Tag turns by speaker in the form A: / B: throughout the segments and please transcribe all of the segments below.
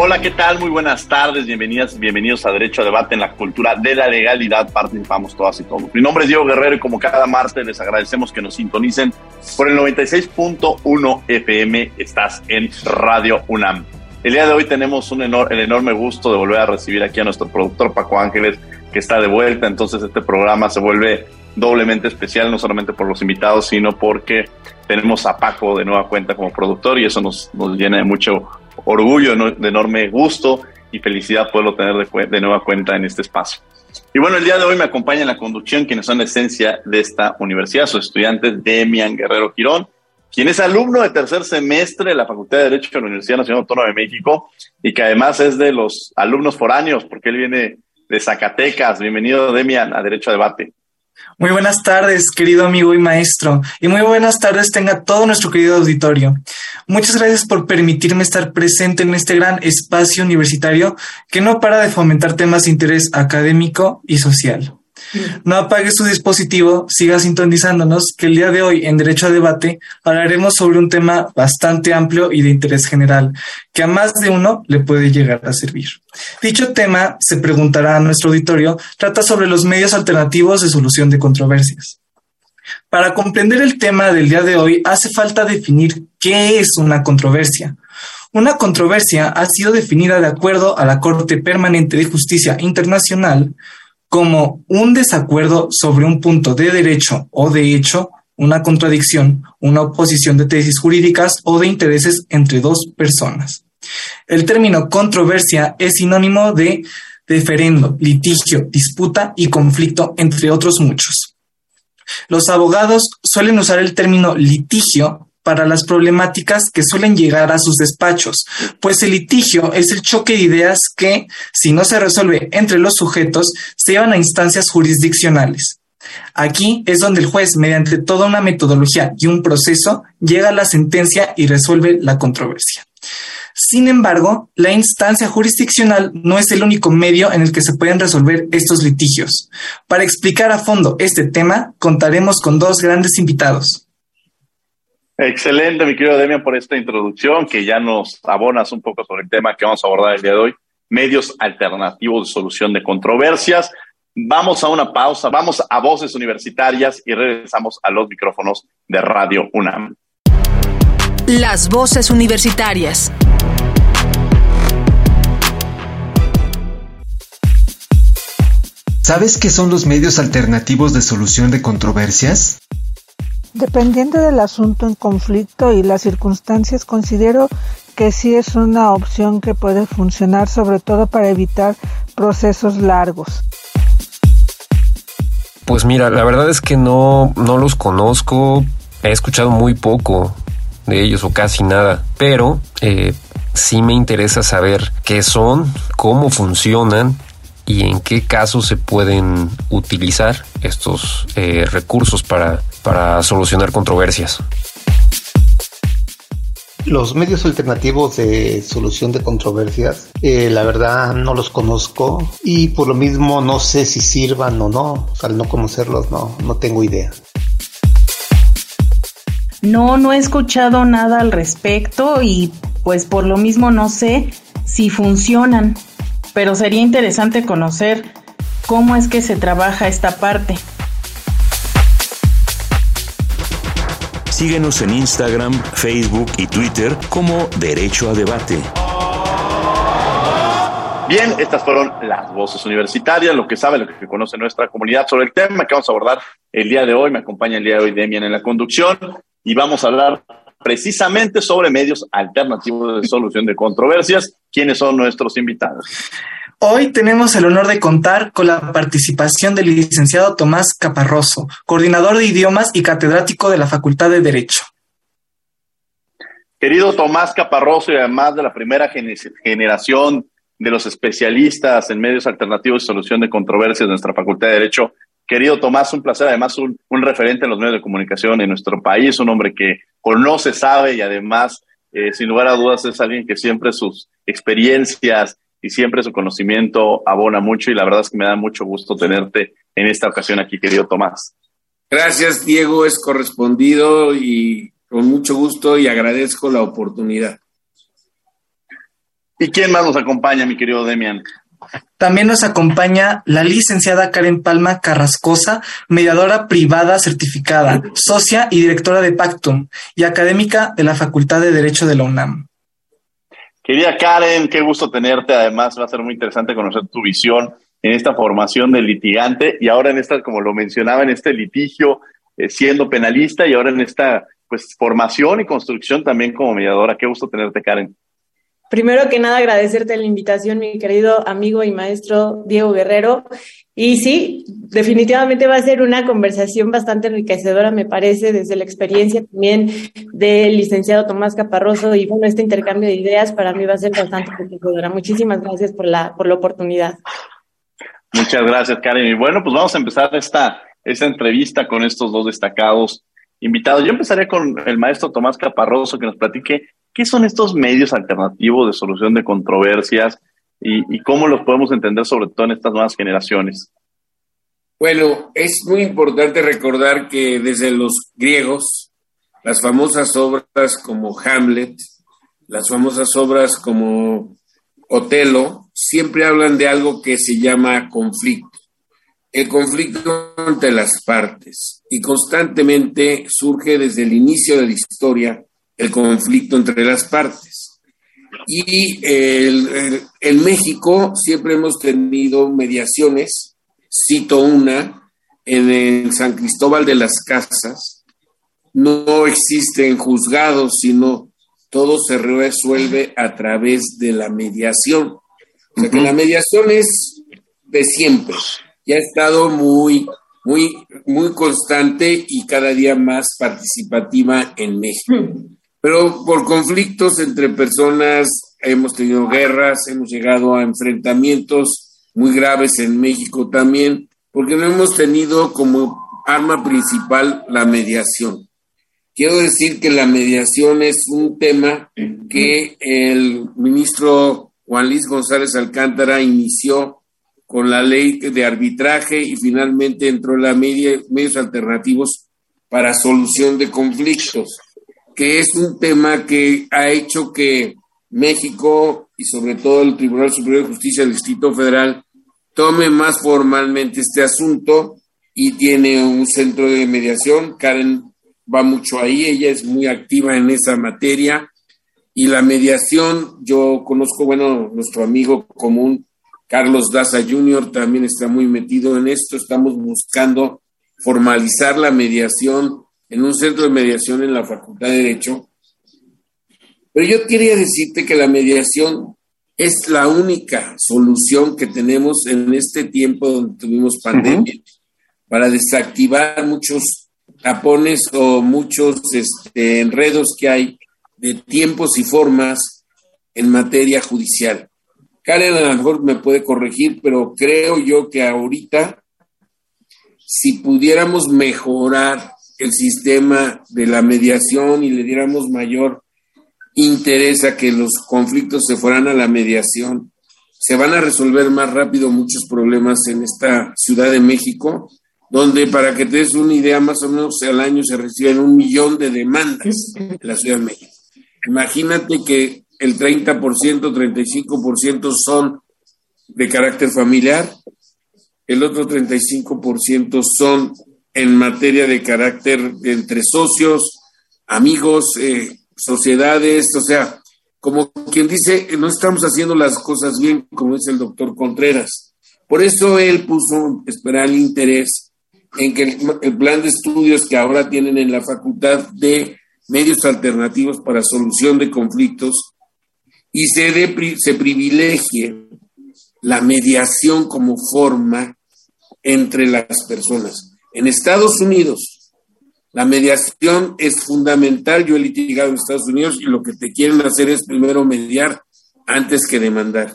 A: Hola, ¿qué tal? Muy buenas tardes, bienvenidas, bienvenidos a Derecho a Debate en la Cultura de la Legalidad. Participamos todas y todos. Mi nombre es Diego Guerrero y como cada martes les agradecemos que nos sintonicen por el 96.1 FM. Estás en Radio UNAM. El día de hoy tenemos un el enorme gusto de volver a recibir aquí a nuestro productor Paco Ángeles, que está de vuelta. Entonces este programa se vuelve doblemente especial, no solamente por los invitados, sino porque tenemos a Paco de nueva cuenta como productor y eso nos, nos llena de mucho orgullo, de enorme gusto y felicidad poderlo tener de, nueva cuenta en este espacio. Y bueno, el día de hoy me acompaña en la conducción quienes son la esencia de esta universidad, sus estudiantes Demian Guerrero Quirón, quien es alumno de tercer semestre de la Facultad de Derecho de la Universidad Nacional Autónoma de México y que además es de los alumnos foráneos porque él viene de Zacatecas. Bienvenido, Demian, a Derecho a Debate.
B: Muy buenas tardes, querido amigo y maestro, y muy buenas tardes tenga todo nuestro querido auditorio. Muchas gracias por permitirme estar presente en este gran espacio universitario que no para de fomentar temas de interés académico y social. No apague su dispositivo, siga sintonizándonos, que el día de hoy en Derecho a Debate hablaremos sobre un tema bastante amplio y de interés general, que a más de uno le puede llegar a servir. Dicho tema, se preguntará a nuestro auditorio, trata sobre los medios alternativos de solución de controversias. Para comprender el tema del día de hoy, hace falta definir qué es una controversia. Una controversia ha sido definida de acuerdo a la Corte Permanente de Justicia Internacional como un desacuerdo sobre un punto de derecho o de hecho, una contradicción, una oposición de tesis jurídicas o de intereses entre dos personas. El término controversia es sinónimo de deferendo, litigio, disputa y conflicto, entre otros muchos. Los abogados suelen usar el término litigio para las problemáticas que suelen llegar a sus despachos, pues el litigio es el choque de ideas que, si no se resuelve entre los sujetos, se llevan a instancias jurisdiccionales. Aquí es donde el juez, mediante toda una metodología y un proceso, llega a la sentencia y resuelve la controversia. Sin embargo, la instancia jurisdiccional no es el único medio en el que se pueden resolver estos litigios. Para explicar a fondo este tema, contaremos con dos grandes invitados.
A: Excelente, mi querido Demian, por esta introducción que ya nos abonas un poco sobre el tema que vamos a abordar el día de hoy, medios alternativos de solución de controversias. Vamos a una pausa, vamos a voces universitarias y regresamos a los micrófonos de Radio UNAM.
C: Las voces universitarias.
D: ¿Sabes qué son los medios alternativos de solución de controversias?
E: Dependiendo del asunto en conflicto y las circunstancias, considero que sí es una opción que puede funcionar, sobre todo para evitar procesos largos.
F: Pues mira, la verdad es que no, no los conozco, he escuchado muy poco de ellos o casi nada, pero eh, sí me interesa saber qué son, cómo funcionan y en qué casos se pueden utilizar estos eh, recursos para, para solucionar controversias.
G: Los medios alternativos de solución de controversias, eh, la verdad no los conozco y por lo mismo no sé si sirvan o no. al no conocerlos, no, no tengo idea.
H: No, no he escuchado nada al respecto y pues por lo mismo no sé si funcionan pero sería interesante conocer cómo es que se trabaja esta parte.
I: Síguenos en Instagram, Facebook y Twitter como Derecho a Debate.
A: Bien, estas fueron las voces universitarias, lo que sabe, lo que conoce nuestra comunidad sobre el tema que vamos a abordar el día de hoy. Me acompaña el día de hoy Demian en la conducción y vamos a hablar precisamente sobre medios alternativos de solución de controversias. ¿Quiénes son nuestros invitados?
B: Hoy tenemos el honor de contar con la participación del licenciado Tomás Caparroso, coordinador de idiomas y catedrático de la Facultad de Derecho.
A: Querido Tomás Caparroso y además de la primera generación de los especialistas en medios alternativos y solución de controversias de nuestra Facultad de Derecho. Querido Tomás, un placer, además un, un referente en los medios de comunicación en nuestro país, un hombre que conoce, sabe y además, eh, sin lugar a dudas, es alguien que siempre sus experiencias y siempre su conocimiento abona mucho y la verdad es que me da mucho gusto tenerte en esta ocasión aquí, querido Tomás.
J: Gracias, Diego, es correspondido y con mucho gusto y agradezco la oportunidad.
A: ¿Y quién más nos acompaña, mi querido Demian?
B: También nos acompaña la licenciada Karen Palma Carrascosa, mediadora privada certificada, socia y directora de Pactum y académica de la Facultad de Derecho de la UNAM.
A: Querida Karen, qué gusto tenerte. Además, va a ser muy interesante conocer tu visión en esta formación del litigante y ahora en esta, como lo mencionaba, en este litigio, eh, siendo penalista y ahora en esta pues formación y construcción también como mediadora. Qué gusto tenerte, Karen.
K: Primero que nada, agradecerte la invitación, mi querido amigo y maestro Diego Guerrero. Y sí, definitivamente va a ser una conversación bastante enriquecedora, me parece, desde la experiencia también del licenciado Tomás Caparroso. Y bueno, este intercambio de ideas para mí va a ser bastante enriquecedora. Muchísimas gracias por la, por la oportunidad.
A: Muchas gracias, Karen. Y bueno, pues vamos a empezar esta, esta entrevista con estos dos destacados invitados. Yo empezaré con el maestro Tomás Caparroso que nos platique ¿Qué son estos medios alternativos de solución de controversias y, cómo los podemos entender sobre todo en estas nuevas generaciones?
J: Bueno, es muy importante recordar que desde los griegos, las famosas obras como Hamlet, las famosas obras como Otelo, siempre hablan de algo que se llama conflicto. El conflicto entre las partes y constantemente surge desde el inicio de la historia el conflicto entre las partes. Y en México siempre hemos tenido mediaciones, cito una, en el San Cristóbal de las Casas, no existen juzgados, sino todo se resuelve a través de la mediación. O sea que la mediación es de siempre y ha estado muy, muy, muy constante y cada día más participativa en México. Pero por conflictos entre personas hemos tenido guerras, hemos llegado a enfrentamientos muy graves en México también, porque no hemos tenido como arma principal la mediación. Quiero decir que la mediación es un tema que el ministro Juan Luis González Alcántara inició con la ley de arbitraje y finalmente entró en la media, medios alternativos para solución de conflictos que es un tema que ha hecho que México y sobre todo el Tribunal Superior de Justicia del Distrito Federal tome más formalmente este asunto y tiene un centro de mediación. Karen va mucho ahí, ella es muy activa en esa materia. Y la mediación, yo conozco, bueno, nuestro amigo común, Carlos Daza Jr., también está muy metido en esto. Estamos buscando formalizar la mediación en un centro de mediación en la Facultad de Derecho. Pero yo quería decirte que la mediación es la única solución que tenemos en este tiempo donde tuvimos pandemia para desactivar muchos tapones o muchos este, enredos que hay de tiempos y formas en materia judicial. Karen a lo mejor me puede corregir, pero creo yo que ahorita, si pudiéramos mejorar el sistema de la mediación y le diéramos mayor interés a que los conflictos se fueran a la mediación, se van a resolver más rápido muchos problemas en esta Ciudad de México, donde para que te des una idea, más o menos al año se reciben un millón de demandas en la Ciudad de México. Imagínate que el 30%, 35% son de carácter familiar, el otro 35% son en materia de carácter entre socios, amigos, eh, sociedades, o sea, como quien dice, no estamos haciendo las cosas bien, como dice el doctor Contreras. Por eso él puso especial interés en que el, plan de estudios que ahora tienen en la Facultad de Medios Alternativos para Solución de Conflictos y se, se privilegie la mediación como forma entre las personas. En Estados Unidos, la mediación es fundamental. Yo he litigado en Estados Unidos y lo que te quieren hacer es primero mediar antes que demandar.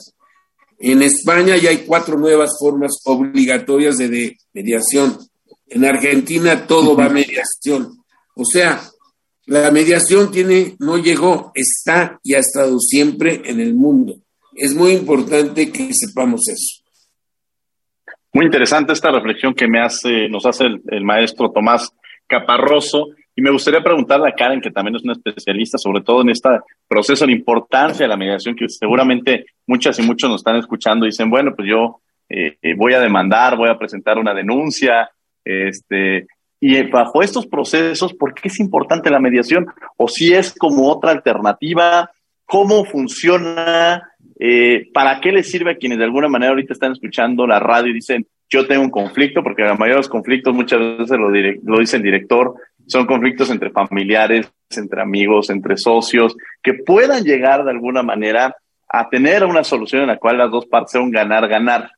J: En España ya hay cuatro nuevas formas obligatorias de, mediación. En Argentina todo va a mediación. O sea, la mediación tiene, no llegó, está y ha estado siempre en el mundo. Es muy importante que sepamos eso.
A: Muy interesante esta reflexión que me hace, nos hace el, maestro Tomás Caparroso. Y me gustaría preguntarle a Karen, que también es una especialista, sobre todo en este proceso, la importancia de la mediación, que seguramente muchas y muchos nos están escuchando y dicen, bueno, pues yo eh, eh, voy a demandar, voy a presentar una denuncia, este, y bajo estos procesos, ¿por qué es importante la mediación? O si es como otra alternativa, ¿cómo funciona? Eh, ¿Para qué les sirve a quienes de alguna manera ahorita están escuchando la radio y dicen, yo tengo un conflicto? Porque la mayoría de los conflictos muchas veces lo, lo dice el director, son conflictos entre familiares, entre amigos, entre socios, que puedan llegar de alguna manera a tener una solución en la cual las dos partes sean ganar-ganar.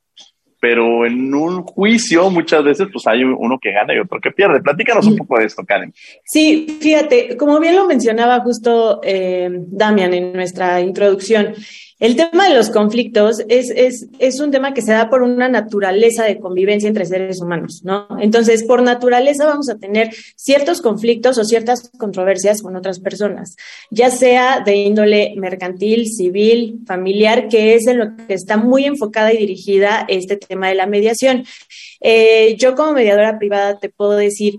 A: Pero en un juicio muchas veces pues hay uno que gana y otro que pierde. Platícanos un poco de esto, Karen.
K: Sí, fíjate, como bien lo mencionaba justo eh, Damian en nuestra introducción, el tema de los conflictos es, es, es, un tema que se da por una naturaleza de convivencia entre seres humanos, ¿no? Entonces, por naturaleza vamos a tener ciertos conflictos o ciertas controversias con otras personas, ya sea de índole mercantil, civil, familiar, que es en lo que está muy enfocada y dirigida este tema de la mediación. Eh, yo como mediadora privada te puedo decir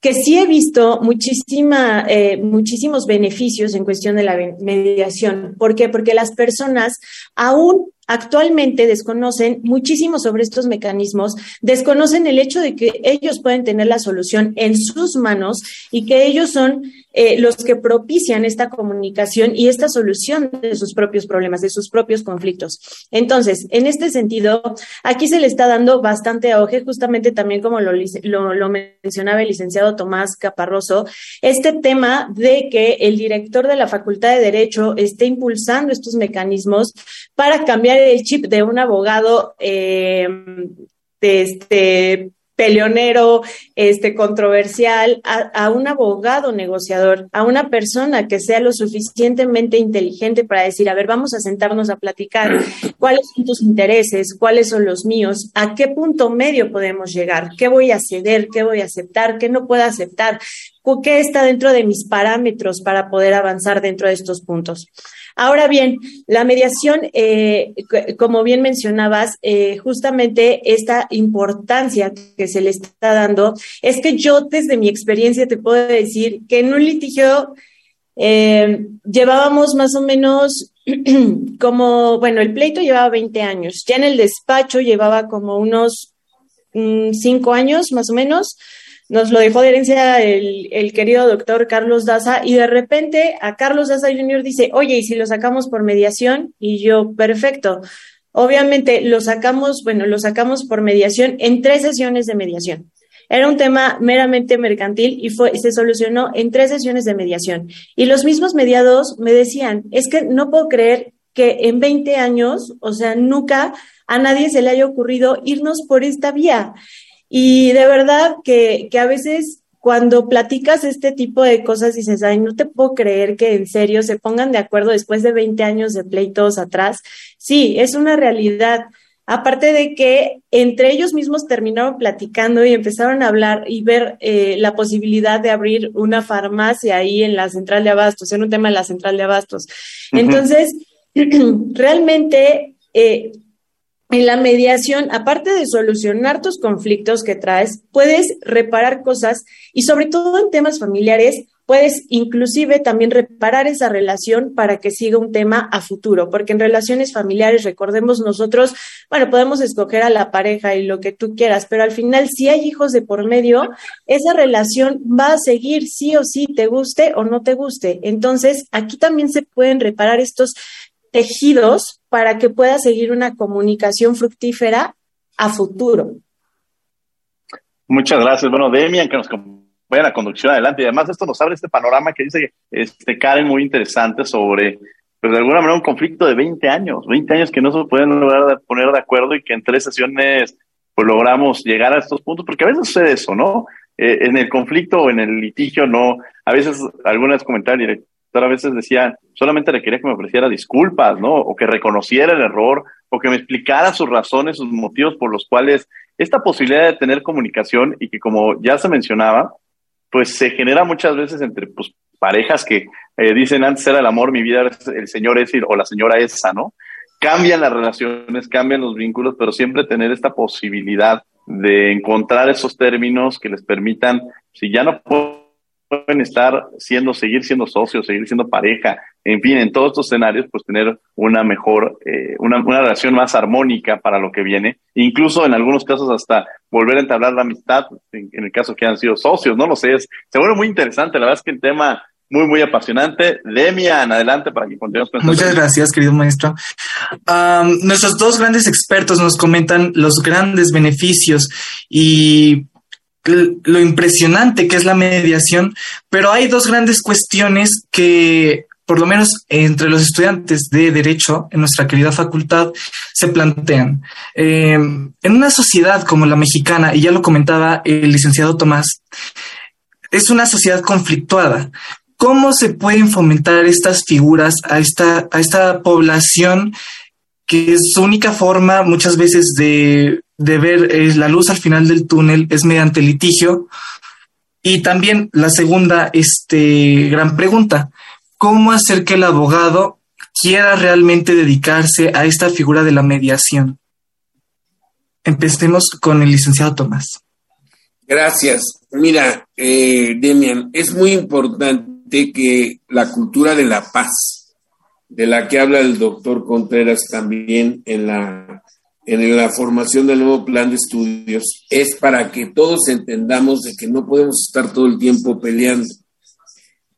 K: que sí he visto muchísima, eh, muchísimos beneficios en cuestión de la mediación. ¿Por qué? Porque las personas aún actualmente desconocen muchísimo sobre estos mecanismos, desconocen el hecho de que ellos pueden tener la solución en sus manos y que ellos son eh, los que propician esta comunicación y esta solución de sus propios problemas, de sus propios conflictos. Entonces, en este sentido, aquí se le está dando bastante auge, justamente también como lo, lo mencionaba el licenciado Tomás Caparroso, este tema de que el director de la Facultad de Derecho esté impulsando estos mecanismos para cambiar el chip de un abogado eh, de este peleonero, este controversial, a, un abogado negociador, a una persona que sea lo suficientemente inteligente para decir, a ver, vamos a sentarnos a platicar cuáles son tus intereses, cuáles son los míos, a qué punto medio podemos llegar, qué voy a ceder, qué voy a aceptar, qué no puedo aceptar, qué está dentro de mis parámetros para poder avanzar dentro de estos puntos. Ahora bien, la mediación, eh, como bien mencionabas, eh, justamente esta importancia que se le está dando, es que yo desde mi experiencia te puedo decir que en un litigio eh, llevábamos más o menos como, bueno, el pleito llevaba 20 años, ya en el despacho llevaba como unos 5 mm, años más o menos, nos lo dejó de herencia el, querido doctor Carlos Daza y de repente a Carlos Daza Jr. dice, oye, ¿y si lo sacamos por mediación? Y yo, perfecto. Obviamente lo sacamos, bueno, lo sacamos por mediación en tres sesiones de mediación. Era un tema meramente mercantil y fue, se solucionó en tres sesiones de mediación. Y los mismos mediados me decían, es que no puedo creer que en 20 años, o sea, nunca a nadie se le haya ocurrido irnos por esta vía. Y de verdad que, que a veces cuando platicas este tipo de cosas dices, ay, no te puedo creer que en serio se pongan de acuerdo después de 20 años de pleitos atrás. Sí, es una realidad. Aparte de que entre ellos mismos terminaron platicando y empezaron a hablar y ver eh, la posibilidad de abrir una farmacia ahí en la central de abastos, en un tema de la central de abastos. Entonces, realmente eh, en la mediación, aparte de solucionar tus conflictos que traes, puedes reparar cosas y sobre todo en temas familiares, puedes inclusive también reparar esa relación para que siga un tema a futuro, porque en relaciones familiares, recordemos nosotros, bueno, podemos escoger a la pareja y lo que tú quieras, pero al final si hay hijos de por medio, esa relación va a seguir sí o sí, te guste o no te guste. Entonces, aquí también se pueden reparar estos tejidos para que pueda seguir una comunicación fructífera a futuro.
A: Muchas gracias. Bueno, Demian, que nos vayan la conducción adelante. Y además esto nos abre este panorama que dice este Karen muy interesante sobre, pues de alguna manera, un conflicto de 20 años, 20 años que no se pueden poner de acuerdo y que en tres sesiones pues logramos llegar a estos puntos, porque a veces sucede eso, ¿no? Eh, en el conflicto o en el litigio, no, a veces algunas comentarios director a veces decía, solamente le quería que me ofreciera disculpas, ¿no? O que reconociera el error, o que me explicara sus razones, sus motivos por los cuales esta posibilidad de tener comunicación y que como ya se mencionaba, pues se genera muchas veces entre pues, parejas que eh, dicen antes era el amor, mi vida es el señor ese o la señora esa, ¿no? Cambian las relaciones, cambian los vínculos, pero siempre tener esta posibilidad de encontrar esos términos que les permitan, si ya no pueden estar siendo, seguir siendo socios, seguir siendo pareja, en fin, en todos estos escenarios, pues tener una mejor, eh, una, una, relación más armónica para lo que viene, incluso en algunos casos hasta volver a entablar la amistad, en, el caso que han sido socios, no lo sé, es, se vuelve muy interesante, la verdad es que el tema muy, muy apasionante. Demian, adelante para que continuemos con
B: Muchas gracias, querido maestro. nuestros dos grandes expertos nos comentan los grandes beneficios y lo impresionante que es la mediación, pero hay dos grandes cuestiones que por lo menos entre los estudiantes de Derecho en nuestra querida facultad, se plantean. Em, en una sociedad como la mexicana, y ya lo comentaba el licenciado Tomás, es una sociedad conflictuada. ¿Cómo se pueden fomentar estas figuras a esta, a esta población que es su única forma muchas veces de, de ver eh, la luz al final del túnel es mediante litigio? Y también la segunda este, gran pregunta, cómo hacer que el abogado quiera realmente dedicarse a esta figura de la mediación. Empecemos con el licenciado Tomás.
J: Gracias. Mira, eh, Demian, es muy importante que la cultura de la paz, de la que habla el doctor Contreras también en la, en la formación del nuevo plan de estudios, es para que todos entendamos de que no podemos estar todo el tiempo peleando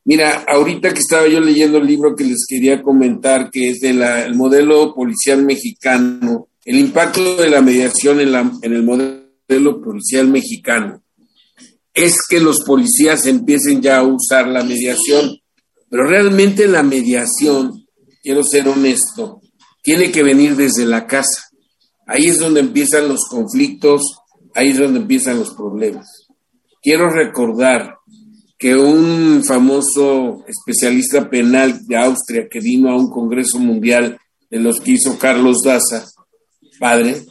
J: Mira, ahorita que estaba yo leyendo el libro que les quería comentar, que es del modelo policial mexicano, el impacto de la mediación en, la, en el modelo policial mexicano, es que los policías empiecen ya a usar la mediación, pero realmente la mediación, quiero ser honesto, tiene que venir desde la casa. Ahí es donde empiezan los conflictos, ahí es donde empiezan los problemas. Quiero recordar que un famoso especialista penal de Austria que vino a un congreso mundial de los que hizo Carlos Daza, padre,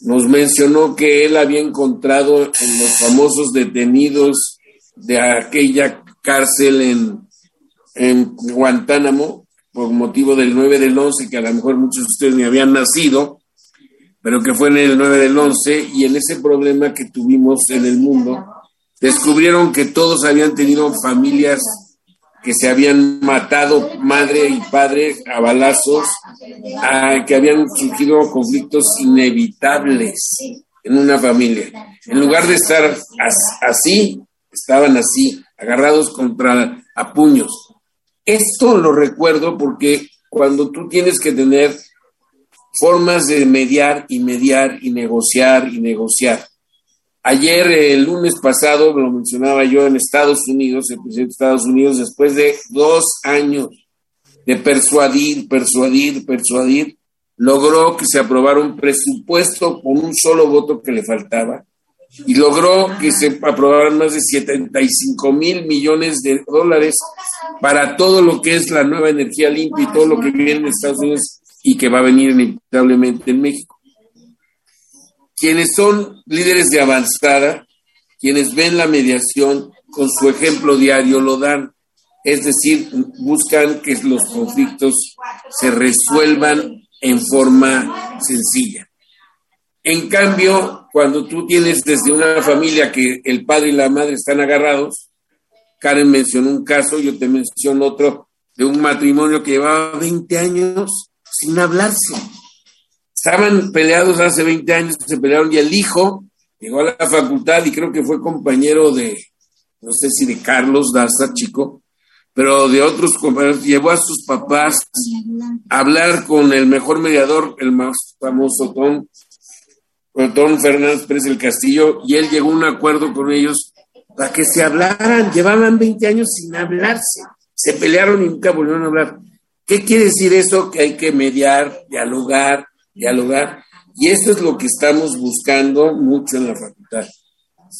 J: nos mencionó que él había encontrado en los famosos detenidos de aquella cárcel en, en Guantánamo, por motivo del 9 del 11, que a lo mejor muchos de ustedes ni habían nacido, pero que fue en el 9 del 11, y en ese problema que tuvimos en el mundo, descubrieron que todos habían tenido familias que se habían matado madre y padre a balazos, que habían surgido conflictos inevitables en una familia. En lugar de estar así, estaban así, agarrados contra a puños. Esto lo recuerdo porque cuando tú tienes que tener formas de mediar y mediar y negociar y negociar, Ayer, el lunes pasado, lo mencionaba yo en Estados Unidos, el presidente de Estados Unidos, después de dos años de persuadir, persuadir, persuadir, logró que se aprobara un presupuesto con un solo voto que le faltaba y logró que se aprobaran más de 75 mil millones de dólares para todo lo que es la nueva energía limpia y todo lo que viene en Estados Unidos y que va a venir inevitablemente en México quienes son líderes de avanzada, quienes ven la mediación con su ejemplo diario lo dan, es decir, buscan que los conflictos se resuelvan en forma sencilla. En cambio, cuando tú tienes desde una familia que el padre y la madre están agarrados, Karen mencionó un caso, yo te menciono otro de un matrimonio que llevaba 20 años sin hablarse. Estaban peleados hace 20 años, se pelearon y el hijo llegó a la facultad y creo que fue compañero de, no sé si de Carlos Daza, chico, pero de otros compañeros, llevó a sus papás a hablar con el mejor mediador, el más famoso Tom, Tom Fernández Pérez del Castillo, y él llegó a un acuerdo con ellos para que se hablaran. Llevaban 20 años sin hablarse, se pelearon y nunca volvieron a hablar. ¿Qué quiere decir eso? Que hay que mediar, dialogar, dialogar. Y esto es lo que estamos buscando mucho en la facultad,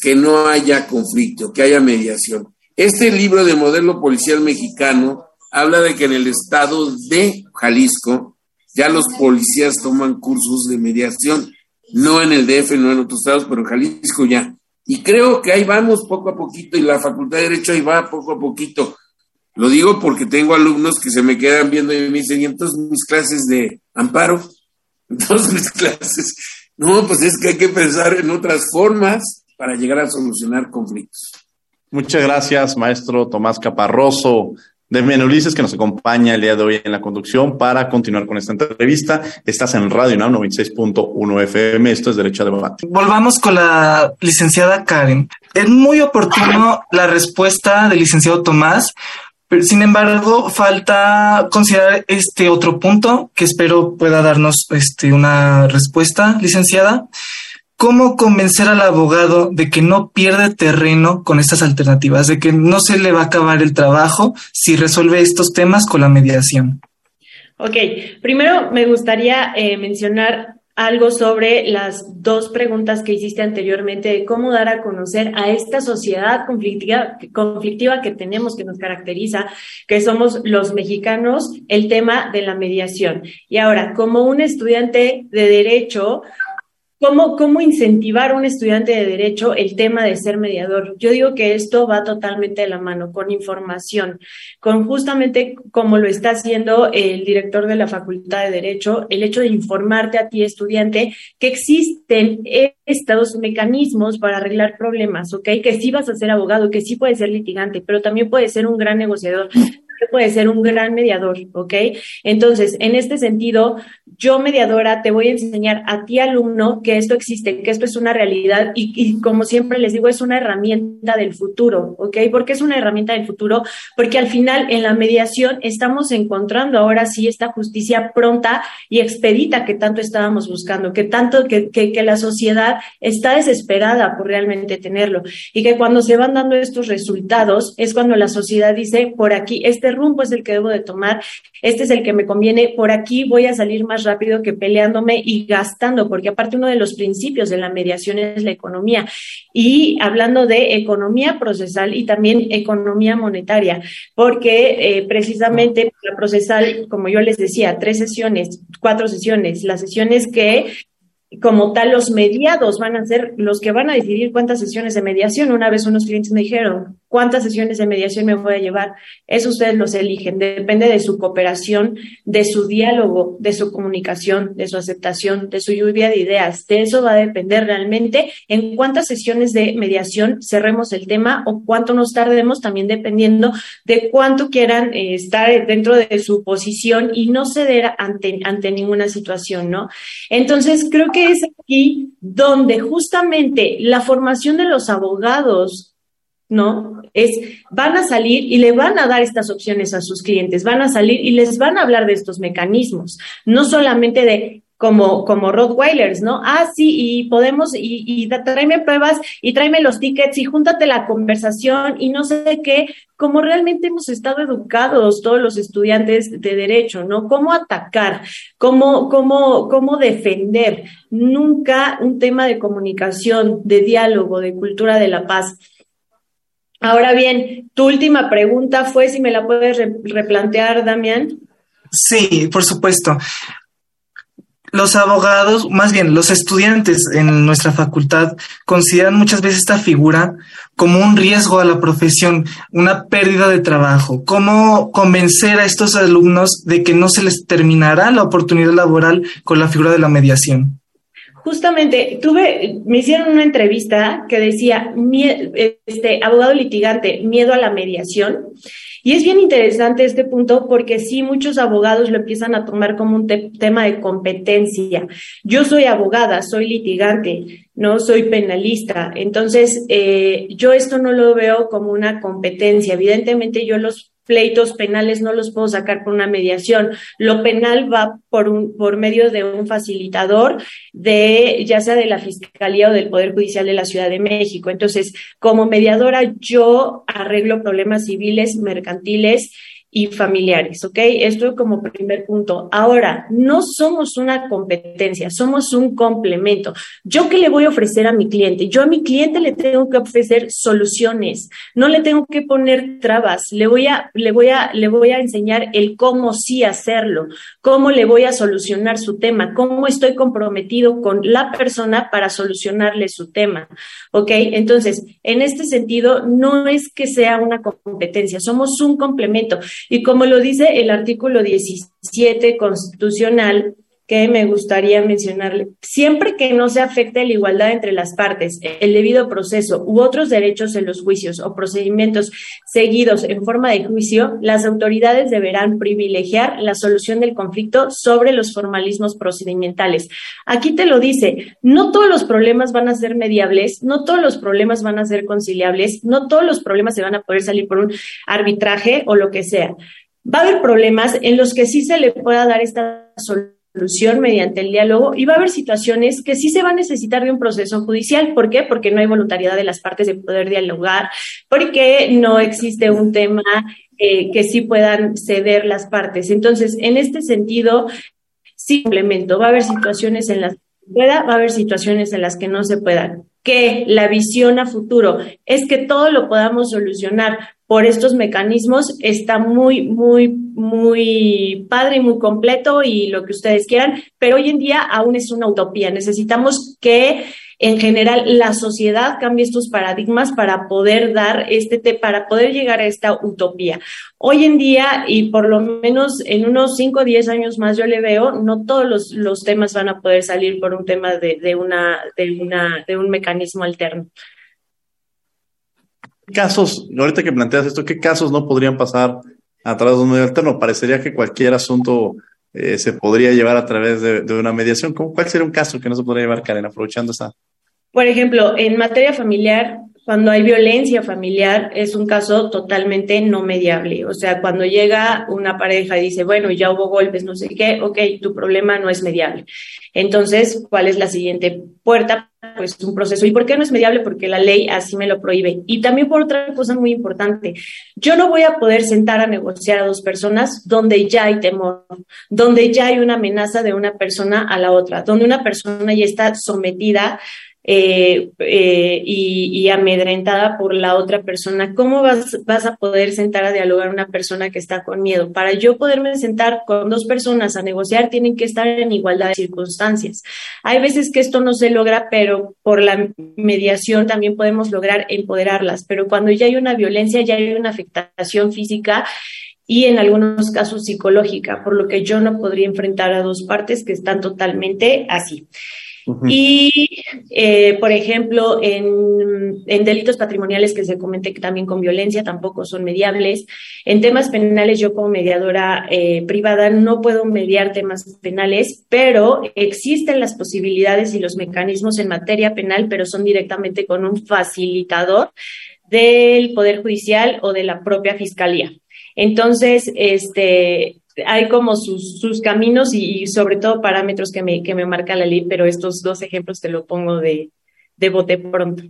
J: que no haya conflicto, que haya mediación. Este libro de modelo policial mexicano habla de que en el estado de Jalisco ya los policías toman cursos de mediación, no en el DF, no en otros estados, pero en Jalisco ya. Y creo que ahí vamos poco a poquito y la Facultad de Derecho ahí va poco a poquito. Lo digo porque tengo alumnos que se me quedan viendo y me dicen, ¿y entonces mis clases de amparo? Entonces mis clases. No, pues es que hay que pensar en otras formas para llegar a solucionar conflictos.
A: Muchas gracias, maestro Tomás Caparroso de Menulices, que nos acompaña el día de hoy en la conducción para continuar con esta entrevista. Estás en Radio NAM 96.1 FM. Esto es Derecho a Debate.
B: Volvamos con la licenciada Karen. Es muy oportuno la respuesta del licenciado Tomás, pero sin embargo, falta considerar este otro punto que espero pueda darnos este, una respuesta, licenciada cómo convencer al abogado de que no pierde terreno con estas alternativas, de que no se le va a acabar el trabajo si resuelve estos temas con la mediación.
K: Ok, primero me gustaría eh, mencionar algo sobre las dos preguntas que hiciste anteriormente de cómo dar a conocer a esta sociedad conflictiva, conflictiva que tenemos, que nos caracteriza, que somos los mexicanos, el tema de la mediación. Y ahora, como un estudiante de derecho, ¿Cómo, ¿Cómo incentivar a un estudiante de derecho el tema de ser mediador? Yo digo que esto va totalmente de la mano, con información, con justamente como lo está haciendo el director de la Facultad de Derecho, el hecho de informarte a ti, estudiante, que existen estos mecanismos para arreglar problemas, ¿ok? Que sí vas a ser abogado, que sí puedes ser litigante, pero también puedes ser un gran negociador, puede ser un gran mediador, ¿ok? Entonces, en este sentido, yo mediadora te voy a enseñar a ti alumno que esto existe, que esto es una realidad y, como siempre les digo, es una herramienta del futuro, ¿ok? ¿Por qué es una herramienta del futuro? Porque al final en la mediación estamos encontrando ahora sí esta justicia pronta y expedita que tanto estábamos buscando, que tanto que, que, la sociedad está desesperada por realmente tenerlo y que cuando se van dando estos resultados es cuando la sociedad dice, por aquí, este rumbo es el que debo de tomar, este es el que me conviene, por aquí voy a salir más rápido que peleándome y gastando, porque aparte uno de los principios de la mediación es la economía. Y hablando de economía procesal y también economía monetaria, porque eh, precisamente la procesal, como yo les decía, tres sesiones, cuatro sesiones, las sesiones que como tal, los mediados van a ser los que van a decidir cuántas sesiones de mediación. Una vez unos clientes me dijeron, ¿cuántas sesiones de mediación me voy a llevar? Eso ustedes los eligen. Depende de su cooperación, de su diálogo, de su comunicación, de su aceptación, de su lluvia de ideas. De eso va a depender realmente en cuántas sesiones de mediación cerremos el tema o cuánto nos tardemos, también dependiendo de cuánto quieran eh, estar dentro de su posición y no ceder ante, ante ninguna situación, ¿no? Entonces, creo que es aquí donde justamente la formación de los abogados, ¿no? Es, van a salir y le van a dar estas opciones a sus clientes, van a salir y les van a hablar de estos mecanismos, no solamente de como, como Rottweilers, ¿no? Ah, sí, y podemos, y, tráeme pruebas, y tráeme los tickets, y júntate la conversación, y no sé qué, como realmente hemos estado educados todos los estudiantes de derecho, ¿no? Cómo atacar, cómo, cómo, cómo defender. Nunca un tema de comunicación, de diálogo, de cultura de la paz. Ahora bien, tu última pregunta fue si me la puedes replantear, Damián.
B: Sí, por supuesto los abogados, más bien los estudiantes en nuestra facultad consideran muchas veces esta figura como un riesgo a la profesión, una pérdida de trabajo. ¿Cómo convencer a estos alumnos de que no se les terminará la oportunidad laboral con la figura de la mediación?
K: Justamente tuve, me hicieron una entrevista que decía, este, abogado litigante, miedo a la mediación. Y es bien interesante este punto porque sí, muchos abogados lo empiezan a tomar como un tema de competencia. Yo soy abogada, soy litigante, no soy penalista. Entonces, eh, yo esto no lo veo como una competencia. Evidentemente, yo los pleitos penales no los puedo sacar por una mediación. Lo penal va por un, por medio de un facilitador de, ya sea de la Fiscalía o del Poder Judicial de la Ciudad de México. Entonces, como mediadora, yo arreglo problemas civiles, mercantiles y familiares, ¿ok? Esto como primer punto. Ahora, no somos una competencia, somos un complemento. ¿Yo qué le voy a ofrecer a mi cliente? Yo a mi cliente le tengo que ofrecer soluciones, no le tengo que poner trabas, le voy a, le voy a, le voy a enseñar el cómo sí hacerlo, cómo le voy a solucionar su tema, cómo estoy comprometido con la persona para solucionarle su tema, ¿ok? Entonces, en este sentido, no es que sea una competencia, somos un complemento. Y como lo dice el artículo 17 constitucional, que me gustaría mencionarle. Siempre que no se afecte la igualdad entre las partes, el debido proceso u otros derechos en los juicios o procedimientos seguidos en forma de juicio, las autoridades deberán privilegiar la solución del conflicto sobre los formalismos procedimentales. Aquí te lo dice, no todos los problemas van a ser mediables, no todos los problemas van a ser conciliables, no todos los problemas se van a poder salir por un arbitraje o lo que sea. Va a haber problemas en los que sí se le pueda dar esta solución solución mediante el diálogo y va a haber situaciones que sí se va a necesitar de un proceso judicial. ¿Por qué? Porque no hay voluntariedad de las partes de poder dialogar, porque no existe un tema eh, que sí puedan ceder las partes. Entonces, en este sentido, simplemente va a haber situaciones en las que pueda, va a haber situaciones en las que no se puedan. Que la visión a futuro es que todo lo podamos solucionar por estos mecanismos está muy, muy, muy padre y muy completo y lo que ustedes quieran, pero hoy en día aún es una utopía. Necesitamos que en general la sociedad cambie estos paradigmas para poder dar este, para poder llegar a esta utopía. Hoy en día, y por lo menos en unos 5 o 10 años más yo le veo, no todos los, los temas van a poder salir por un tema de, de, una, de, una, de un mecanismo alterno
A: casos, ahorita que planteas esto, qué casos no podrían pasar a través de un medio alterno? Parecería que cualquier asunto eh, se podría llevar a través de, una mediación. ¿Cuál sería un caso que no se podría llevar, Karen, aprovechando esa?
K: Por ejemplo, en materia familiar, cuando hay violencia familiar, es un caso totalmente no mediable. O sea, cuando llega una pareja y dice, bueno, ya hubo golpes, no sé qué, ok, tu problema no es mediable. Entonces, ¿cuál es la siguiente puerta? Pues un proceso. ¿Y por qué no es mediable? Porque la ley así me lo prohíbe. Y también por otra cosa muy importante, yo no voy a poder sentar a negociar a dos personas donde ya hay temor, donde ya hay una amenaza de una persona a la otra, donde una persona ya está sometida eh, eh, y, amedrentada por la otra persona. ¿Cómo vas, vas a poder sentar a dialogar una persona que está con miedo? Para yo poderme sentar con dos personas a negociar, tienen que estar en igualdad de circunstancias. Hay veces que esto no se logra, pero por la mediación también podemos lograr empoderarlas. Pero cuando ya hay una violencia, ya hay una afectación física, y en algunos casos psicológica, por lo que yo no podría enfrentar a dos partes que están totalmente así. Y, eh, por ejemplo, en, delitos patrimoniales que se comete también con violencia tampoco son mediables. En temas penales, yo como mediadora eh, privada no puedo mediar temas penales, pero existen las posibilidades y los mecanismos en materia penal, pero son directamente con un facilitador del Poder Judicial o de la propia Fiscalía. Entonces, este, hay como sus, sus caminos y, sobre todo parámetros que me, que me marca la ley, pero estos dos ejemplos te lo pongo de, de bote pronto.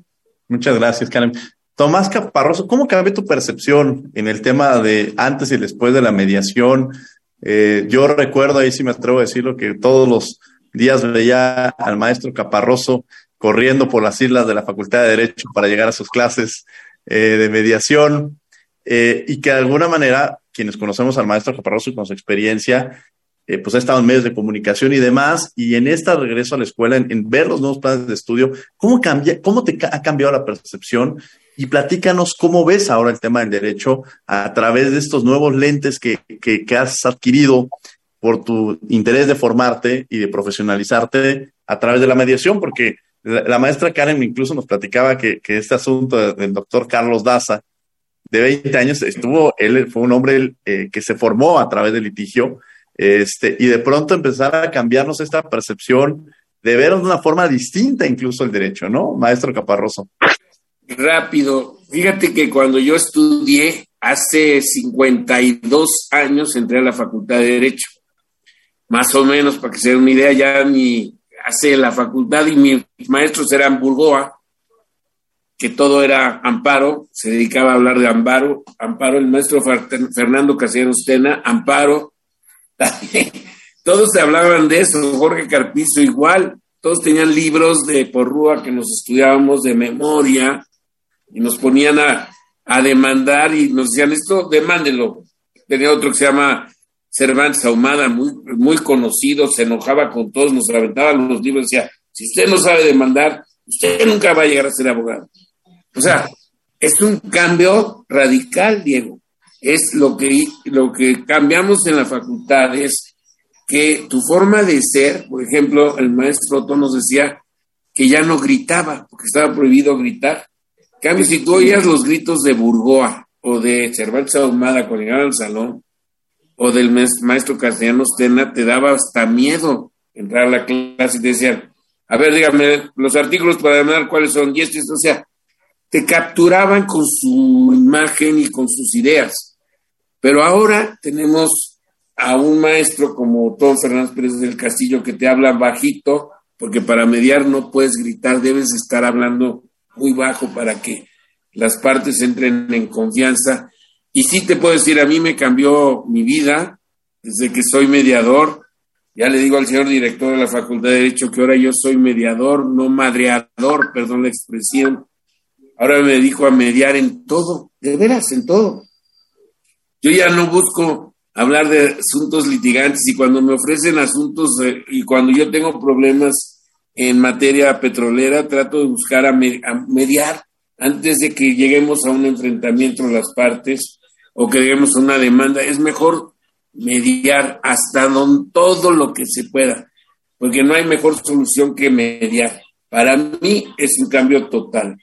A: Muchas gracias, Karen. Tomás Caparroso, ¿cómo cambió tu percepción en el tema de antes y después de la mediación? Eh, yo recuerdo, ahí sí me atrevo a decirlo, que todos los días veía al maestro Caparroso corriendo por las islas de la Facultad de Derecho para llegar a sus clases eh, de mediación eh, y que de alguna manera quienes conocemos al maestro Caparroso con su experiencia, eh, pues ha estado en medios de comunicación y demás, y en esta regreso a la escuela, en, ver los nuevos planes de estudio, ¿cómo, cambia, cómo te ha cambiado la percepción? Y platícanos cómo ves ahora el tema del derecho a través de estos nuevos lentes que, que, has adquirido por tu interés de formarte y de profesionalizarte a través de la mediación, porque la, maestra Karen incluso nos platicaba que, este asunto del doctor Carlos Daza, de 20 años, estuvo, él fue un hombre eh, que se formó a través del litigio, este, y de pronto empezar a cambiarnos esta percepción de ver de una forma distinta incluso el derecho, ¿no? Maestro Caparroso.
J: Rápido, fíjate que cuando yo estudié hace 52 años entré a la Facultad de Derecho, más o menos para que se den una idea, ya mi, hace la facultad y mis maestros eran Burgoa, que todo era Amparo, se dedicaba a hablar de Amparo, Amparo, el maestro Fernando Castellanos Tena, Amparo, todos se hablaban de eso, Jorge Carpizo igual, todos tenían libros de porrúa que nos estudiábamos de memoria y nos ponían a, a demandar y nos decían esto, demándelo. Tenía otro que se llama Cervantes Ahumada, muy, muy conocido, se enojaba con todos, nos aventaba los libros, decía, si usted no sabe demandar, usted nunca va a llegar a ser abogado. O sea, es un cambio radical, Diego. Es lo que, lo que cambiamos en la facultad, es que tu forma de ser, por ejemplo, el maestro Otto nos decía que ya no gritaba, porque estaba prohibido gritar. En cambio, si tú oías los gritos de Burgoa o de Cervantes Ahumada cuando llegaban al salón, o del maestro Castellanos Tena, te daba hasta miedo entrar a la clase y te decían, a ver, dígame, los artículos para demandar cuáles son, y esto, o sea, te capturaban con su imagen y con sus ideas. Pero ahora tenemos a un maestro como Tom Fernández Pérez del Castillo que te habla bajito, porque para mediar no puedes gritar, debes estar hablando muy bajo para que las partes entren en confianza y sí te puedo decir, a mí me cambió mi vida desde que soy mediador. Ya le digo al señor director de la Facultad de Derecho que ahora yo soy mediador, no madreador, perdón la expresión. Ahora me dedico a mediar en todo, de veras, en todo. Yo ya no busco hablar de asuntos litigantes y cuando me ofrecen asuntos y cuando yo tengo problemas en materia petrolera, trato de buscar a, mediar antes de que lleguemos a un enfrentamiento de las partes o que digamos una demanda, es mejor mediar hasta don, todo lo que se pueda, porque no hay mejor solución que mediar. Para mí es un cambio total.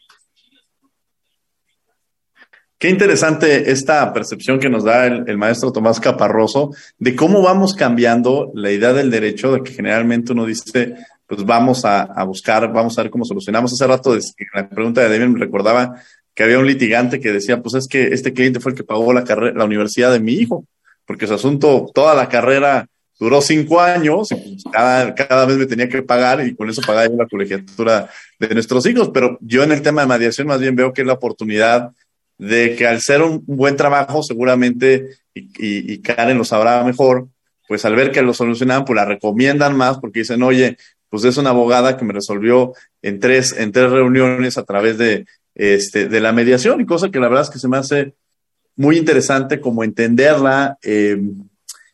A: Qué interesante esta percepción que nos da el, maestro Tomás Caparroso de cómo vamos cambiando la idea del derecho, de que generalmente uno dice, pues vamos a, buscar, vamos a ver cómo solucionamos. Hace rato, la pregunta de David me recordaba que había un litigante que decía, pues es que este cliente fue el que pagó la carrera, la universidad de mi hijo, porque su asunto, toda la carrera duró cinco años, y pues cada, cada vez me tenía que pagar y con eso pagaba yo la colegiatura de nuestros hijos. Pero yo en el tema de mediación más bien veo que es la oportunidad de que al ser un, buen trabajo, seguramente, y, Karen lo sabrá mejor, pues al ver que lo solucionan, pues la recomiendan más porque dicen, oye, pues es una abogada que me resolvió en tres, en tres reuniones a través de, este, de la mediación y cosa que la verdad es que se me hace muy interesante como entenderla eh,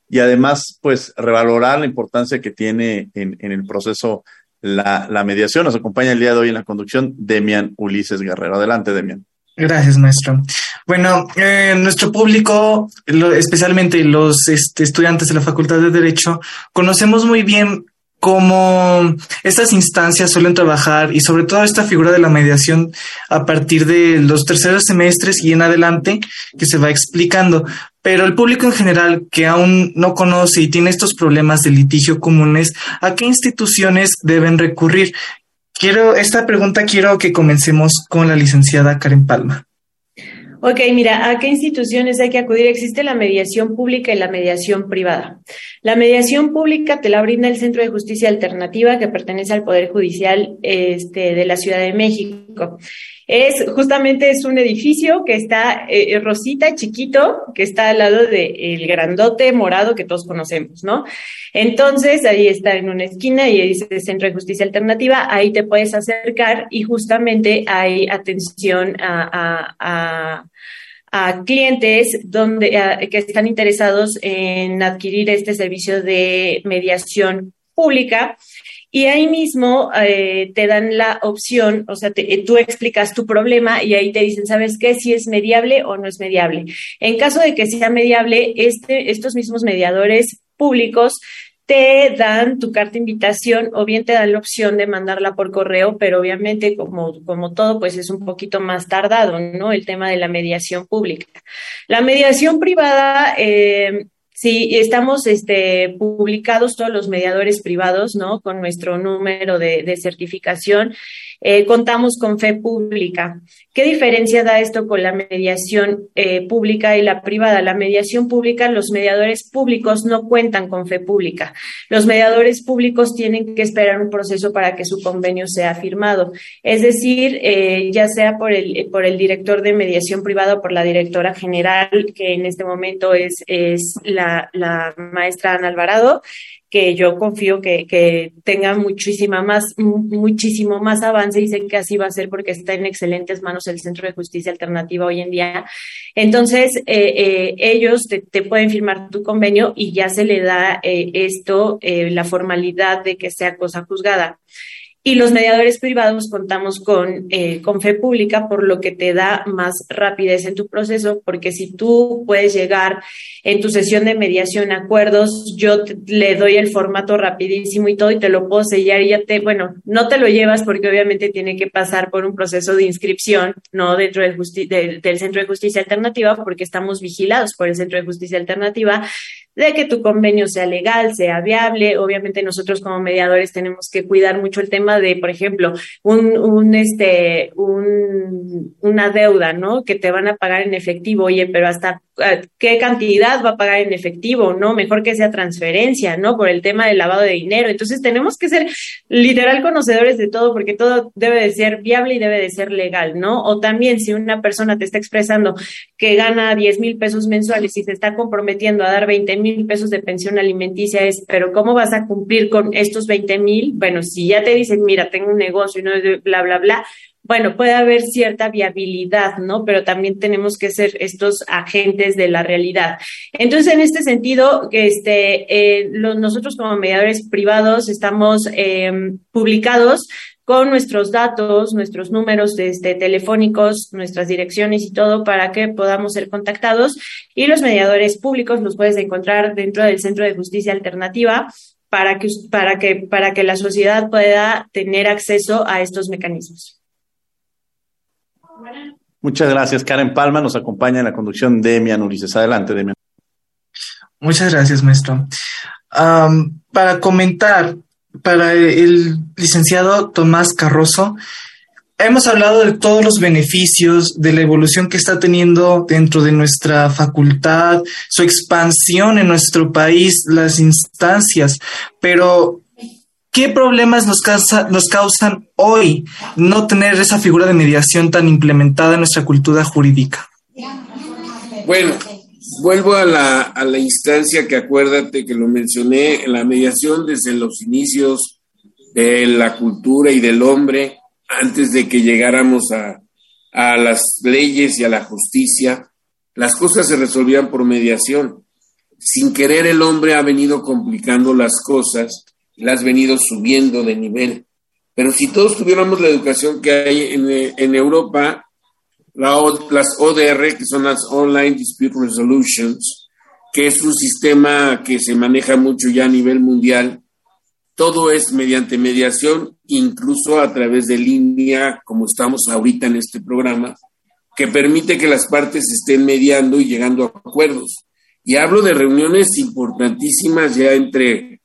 A: y además pues revalorar la importancia que tiene en, el proceso la, mediación. Nos acompaña el día de hoy en la conducción Demian Ulises Guerrero. Adelante, Demian.
B: Gracias, maestro. Bueno, eh, nuestro público, especialmente los este, estudiantes de la Facultad de Derecho, conocemos muy bien cómo estas instancias suelen trabajar y sobre todo esta figura de la mediación a partir de los terceros semestres y en adelante que se va explicando. Pero el público en general que aún no conoce y tiene estos problemas de litigio comunes, ¿a qué instituciones deben recurrir? Quiero, esta pregunta quiero que comencemos con la licenciada Karen Palma.
K: Ok, mira, ¿a qué instituciones hay que acudir? Existe la mediación pública y la mediación privada. La mediación pública te la brinda el Centro de Justicia Alternativa que pertenece al Poder Judicial este, de la Ciudad de México. Es justamente es un edificio que está eh, rosita, chiquito, que está al lado del grandote morado que todos conocemos, ¿no? Entonces, ahí está en una esquina y dice Centro de Justicia Alternativa, ahí te puedes acercar y justamente hay atención a, clientes donde, que están interesados en adquirir este servicio de mediación pública. Y ahí mismo eh, te dan la opción, o sea, tú explicas tu problema y ahí te dicen, ¿sabes qué? Si es mediable o no es mediable. En caso de que sea mediable, este, estos mismos mediadores públicos te dan tu carta de invitación o bien te dan la opción de mandarla por correo, pero obviamente como, como todo, pues es un poquito más tardado, ¿no? El tema de la mediación pública. La mediación privada, eh, Sí, estamos este, publicados todos los mediadores privados, ¿no? Con nuestro número de, de certificación eh, contamos con fe pública. ¿Qué diferencia da esto con la mediación eh, pública y la privada? La mediación pública, los mediadores públicos no cuentan con fe pública. Los mediadores públicos tienen que esperar un proceso para que su convenio sea firmado. Es decir, eh, ya sea por el, por el director de mediación privada o por la directora general, que en este momento es, es la, la maestra Ana Alvarado, que yo confío que, que, tenga muchísima más, muchísimo más avance y sé que así va a ser porque está en excelentes manos el Centro de Justicia Alternativa hoy en día. Entonces, eh, eh, ellos te, pueden firmar tu convenio y ya se le da eh, esto, la formalidad de que sea cosa juzgada. Y los mediadores privados contamos con, eh, con fe pública, por lo que te da más rapidez en tu proceso, porque si tú puedes llegar en tu sesión de mediación a acuerdos, yo le doy el formato rapidísimo y todo y te lo puedo sellar y ya te, bueno, no te lo llevas porque obviamente tiene que pasar por un proceso de inscripción, no dentro del, del Centro de Justicia Alternativa, porque estamos vigilados por el Centro de Justicia Alternativa, de que tu convenio sea legal, sea viable. Obviamente nosotros como mediadores tenemos que cuidar mucho el tema de, por ejemplo, un, este, un, una deuda, ¿no? Que te van a pagar en efectivo. Oye, pero hasta eh, qué cantidad va a pagar en efectivo, ¿no? Mejor que sea transferencia, ¿no? Por el tema del lavado de dinero. Entonces tenemos que ser literal conocedores de todo porque todo debe de ser viable y debe de ser legal, ¿no? O también si una persona te está expresando que gana 10 mil pesos mensuales y se está comprometiendo a dar 20 mil pesos de pensión alimenticia, es, pero ¿cómo vas a cumplir con estos 20 mil? Bueno, si ya te dicen, mira, tengo un negocio y no bla, bla, bla, bueno, puede haber cierta viabilidad, ¿no? Pero también tenemos que ser estos agentes de la realidad. Entonces, en este sentido, este, eh, nosotros como mediadores privados estamos eh, publicados con nuestros datos, nuestros números este, telefónicos, nuestras direcciones y todo para que podamos ser contactados. Y los mediadores públicos los puedes encontrar dentro del Centro de Justicia Alternativa para que, para que, para que la sociedad pueda tener acceso a estos mecanismos.
A: Muchas gracias. Karen Palma nos acompaña en la conducción de Demian Ulises. Adelante, Demian.
B: Muchas gracias, maestro. Um, para comentar, para el licenciado Tomás Carroso, hemos hablado de todos los beneficios, de la evolución que está teniendo dentro de nuestra facultad, su expansión en nuestro país, las instancias, pero ¿Qué problemas nos, causa, nos causan hoy no tener esa figura de mediación tan implementada en nuestra cultura jurídica?
J: Bueno, vuelvo a la, a la instancia que acuérdate que lo mencioné, la mediación desde los inicios de la cultura y del hombre, antes de que llegáramos a, a las leyes y a la justicia, las cosas se resolvían por mediación. Sin querer el hombre ha venido complicando las cosas la has venido subiendo de nivel. Pero si todos tuviéramos la educación que hay en, en Europa, la, las ODR, que son las Online Dispute Resolutions, que es un sistema que se maneja mucho ya a nivel mundial, todo es mediante mediación, incluso a través de línea, como estamos ahorita en este programa, que permite que las partes estén mediando y llegando a acuerdos. Y hablo de reuniones importantísimas ya entre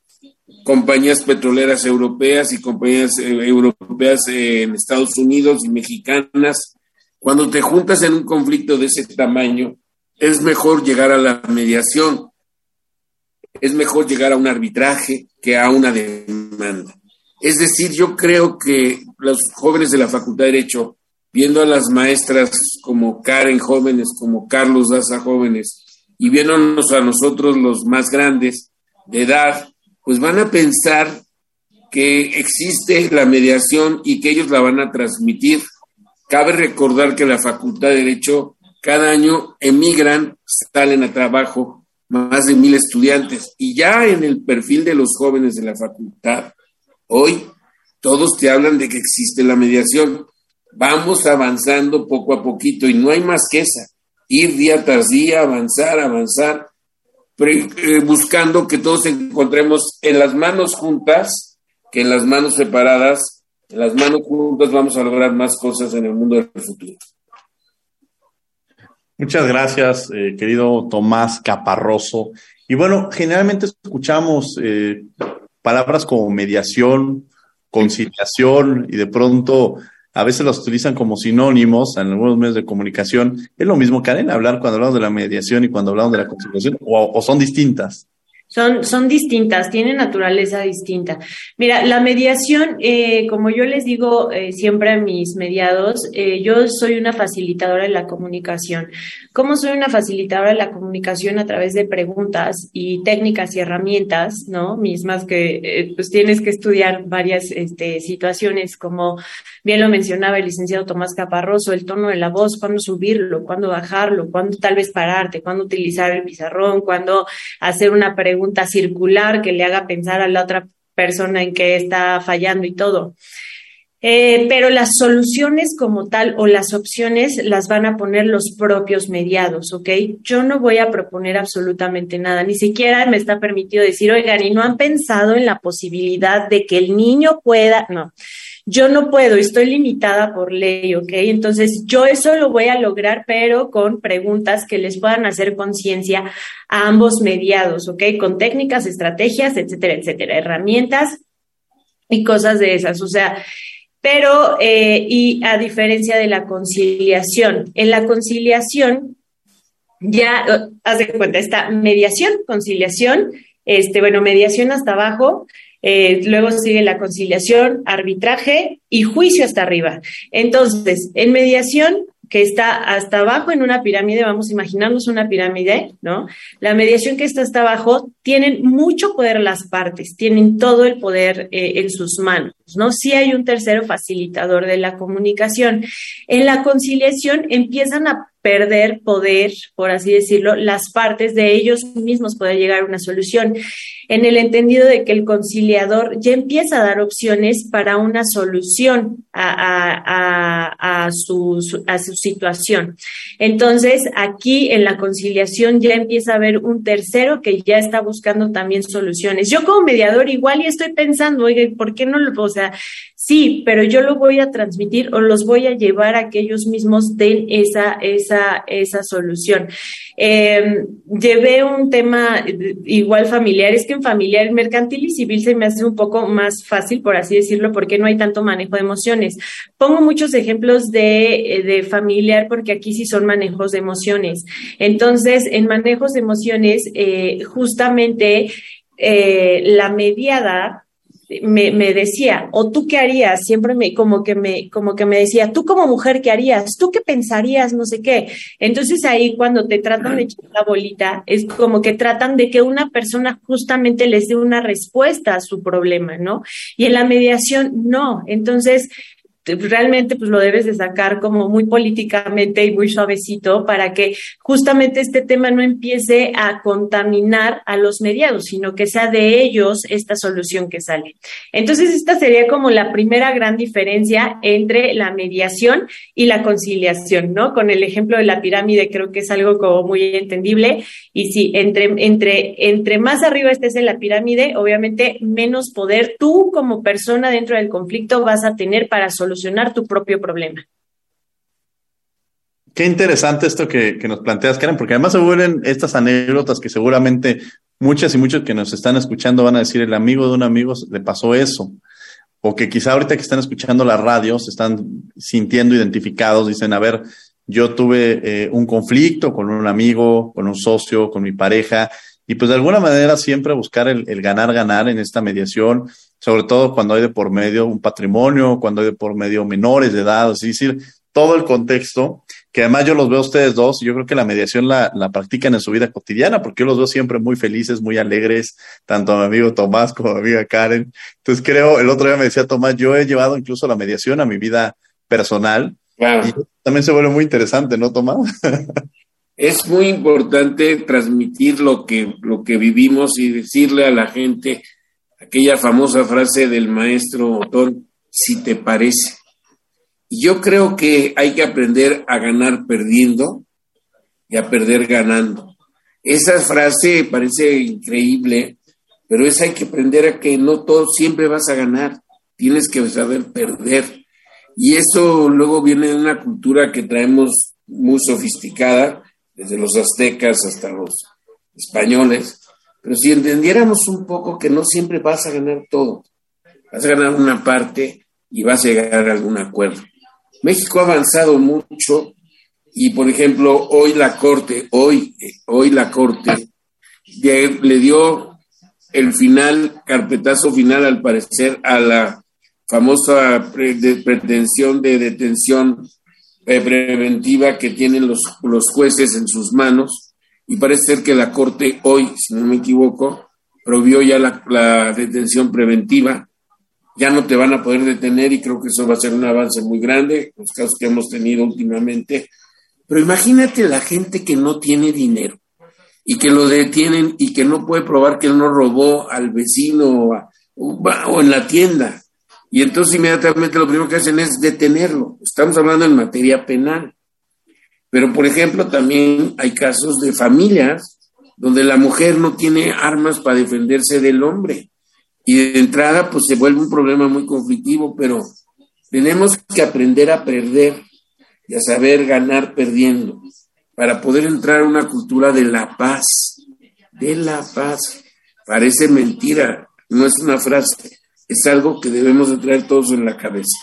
J: compañías petroleras europeas y compañías eh, europeas en Estados Unidos y mexicanas. Cuando te juntas en un conflicto de ese tamaño, es mejor llegar a la mediación, es mejor llegar a un arbitraje que a una demanda. Es decir, yo creo que los jóvenes de la Facultad de Derecho, viendo a las maestras como Karen jóvenes, como Carlos Daza jóvenes, y viéndonos a nosotros los más grandes de edad, pues van a pensar que existe la mediación y que ellos la van a transmitir. Cabe recordar que la Facultad de Derecho cada año emigran, salen a trabajo más de mil estudiantes y ya en el perfil de los jóvenes de la facultad, hoy todos te hablan de que existe la mediación. Vamos avanzando poco a poquito y no hay más que esa, ir día tras día, avanzar, avanzar eh, buscando que todos encontremos en las manos juntas que en las manos separadas. En las manos juntas vamos a lograr más cosas en el mundo del futuro.
A: Muchas gracias, eh, querido Tomás Caparroso. Y bueno, generalmente escuchamos eh, palabras como mediación, conciliación y de pronto a veces las utilizan como sinónimos en algunos medios de comunicación. ¿Es lo mismo, Karen, hablar cuando hablamos de la mediación y cuando hablamos de la conciliación o son distintas?
K: Son, son distintas, tienen naturaleza distinta. Mira, la mediación, eh, como yo les digo eh, siempre a mis mediados, eh, yo soy una facilitadora de la comunicación. ¿Cómo soy una facilitadora de la comunicación? A través de preguntas y técnicas y herramientas, ¿no? Mismas que pues tienes que estudiar varias este, situaciones, como bien lo mencionaba el licenciado Tomás Caparroso, el tono de la voz, cuándo subirlo, cuándo bajarlo, cuándo tal vez pararte, cuándo utilizar el pizarrón, cuándo hacer una pregunta circular que le haga pensar a la otra persona en qué está fallando y todo. Eh, pero las soluciones como tal o las opciones las van a poner los propios mediados, ¿ok? Yo no voy a proponer absolutamente nada, ni siquiera me está permitido decir, oigan, y no han pensado en la posibilidad de que el niño pueda, no, yo no puedo, estoy limitada por ley, ¿ok? Entonces, yo eso lo voy a lograr, pero con preguntas que les puedan hacer conciencia a ambos mediados, ¿ok? Con técnicas, estrategias, etcétera, etcétera, herramientas y cosas de esas. O sea, pero, eh, y a diferencia de la conciliación, en la conciliación, ya, haz de cuenta, está mediación, conciliación, este, bueno, mediación hasta abajo, eh, luego sigue la conciliación, arbitraje y juicio hasta arriba. Entonces, en mediación, que está hasta abajo en una pirámide, vamos a imaginarnos una pirámide, ¿no? La mediación que está hasta abajo, tienen mucho poder las partes, tienen todo el poder eh, en sus manos, ¿no? Si hay un tercero facilitador de la comunicación. En la conciliación empiezan a perder poder, por así decirlo, las partes de ellos mismos poder llegar a una solución, en el entendido de que el conciliador ya empieza a dar opciones para una solución a, su, su situación. Entonces, aquí en la conciliación ya empieza a haber un tercero que ya está buscando también soluciones. Yo como mediador igual y estoy pensando, oye, ¿por qué no lo, o sea, Sí, pero yo lo voy a transmitir o los voy a llevar a que ellos mismos den esa, esa, esa solución. Em, llevé un tema igual familiar, es que en familiar, mercantil y civil se me hace un poco más fácil, por así decirlo, porque no hay tanto manejo de emociones. Pongo muchos ejemplos de, de familiar porque aquí sí son manejos de emociones. Entonces, en manejos de emociones, eh, justamente eh, la mediada me, me, decía, o tú qué harías, siempre me, como que me, como que me decía, tú como mujer qué harías, tú qué pensarías, no sé qué. Entonces ahí cuando te tratan de echar la bolita, es como que tratan de que una persona justamente les dé una respuesta a su problema, ¿no? Y en la mediación, no. Entonces, realmente pues lo debes de sacar como muy políticamente y muy suavecito para que justamente este tema no empiece a contaminar a los mediados, sino que sea de ellos esta solución que sale. Entonces, esta sería como la primera gran diferencia entre la mediación y la conciliación, ¿no? Con el ejemplo de la pirámide creo que es algo como muy entendible y sí, entre, entre, entre más arriba estés en la pirámide, obviamente menos poder tú como persona dentro del conflicto vas a tener para solucionar solucionar tu propio problema.
A: Qué interesante esto que, nos planteas, Karen, porque además se vuelven estas anécdotas que seguramente muchas y muchos que nos están escuchando van a decir, el amigo de un amigo le pasó eso. O que quizá ahorita que están escuchando la radio se están sintiendo identificados, dicen, a ver, yo tuve eh, un conflicto con un amigo, con un socio, con mi pareja, y pues de alguna manera siempre buscar el ganar, ganar en esta mediación sobre todo cuando hay de por medio un patrimonio, cuando hay de por medio menores de edad, es decir, todo el contexto, que además yo los veo a ustedes dos, yo creo que la mediación la, la practican en su vida cotidiana, porque yo los veo siempre muy felices, muy alegres, tanto a mi amigo Tomás como a mi amiga Karen. Entonces creo, el otro día me decía Tomás, yo he llevado incluso la mediación a mi vida personal. Y también se vuelve muy interesante, ¿no, Tomás?
J: es muy importante transmitir lo que, lo que vivimos y decirle a la gente aquella famosa frase del maestro Otón, si te parece. Yo creo que hay que aprender a ganar perdiendo y a perder ganando. Esa frase parece increíble, pero es hay que aprender a que no todo siempre vas a ganar, tienes que saber perder. Y eso luego viene de una cultura que traemos muy sofisticada, desde los aztecas hasta los españoles, pero si entendiéramos un poco que no siempre vas a ganar todo, vas a ganar una parte y vas a llegar a algún acuerdo. México ha avanzado mucho y, por ejemplo, hoy la Corte, hoy, hoy la Corte le dio el final, carpetazo final al parecer, a la famosa pretensión de detención eh, preventiva que tienen los, los jueces en sus manos y parece ser que la Corte hoy, si no me equivoco, prohibió ya la, detención preventiva. Ya no te van a poder detener y creo que eso va a ser un avance muy grande, los casos que hemos tenido últimamente. Pero imagínate la gente que no tiene dinero y que lo detienen y que no puede probar que él no robó al vecino o en la tienda. Y entonces inmediatamente lo primero que hacen es detenerlo. Estamos hablando en materia penal. Pero, por ejemplo, también hay casos de familias donde la mujer no tiene armas para defenderse del hombre. Y de entrada, pues se vuelve un problema muy conflictivo, pero tenemos que aprender a perder y a saber ganar perdiendo para poder entrar a una cultura de la paz, de la paz. Parece mentira, no es una frase, es algo que debemos de traer todos en la cabeza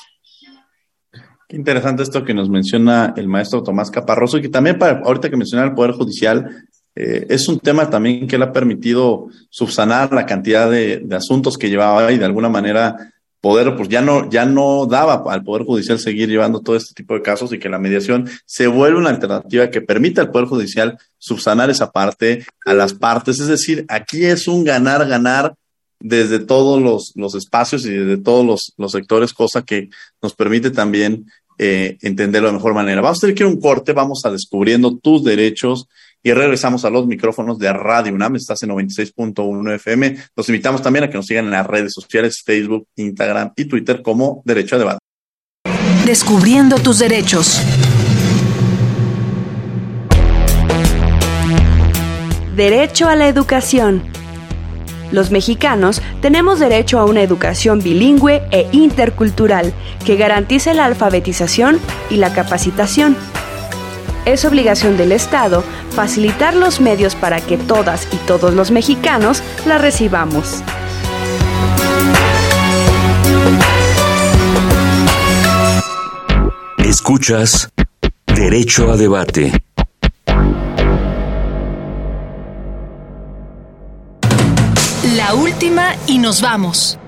A: interesante esto que nos menciona el maestro Tomás Caparroso y que también para ahorita que menciona el Poder Judicial, eh, es un tema también que le ha permitido subsanar la cantidad de, asuntos que llevaba y de alguna manera poder, pues ya no, ya no daba al Poder Judicial seguir llevando todo este tipo de casos y que la mediación se vuelve una alternativa que permita al Poder Judicial subsanar esa parte a las partes. Es decir, aquí es un ganar, ganar desde todos los, los espacios y desde todos los, los sectores, cosa que nos permite también eh, entenderlo de mejor manera. Vamos a tener que ir un corte, vamos a descubriendo tus derechos y regresamos a los micrófonos de Radio UNAM. Estás en 96.1 FM. Los invitamos también a que nos sigan en las redes sociales, Facebook, Instagram y Twitter como Derecho a Debate.
C: Descubriendo tus derechos.
L: Derecho a la educación los mexicanos tenemos derecho a una educación bilingüe e intercultural que garantice la alfabetización y la capacitación. Es obligación del Estado facilitar los medios para que todas y todos los mexicanos la recibamos.
I: Escuchas Derecho a Debate.
C: Última y nos vamos.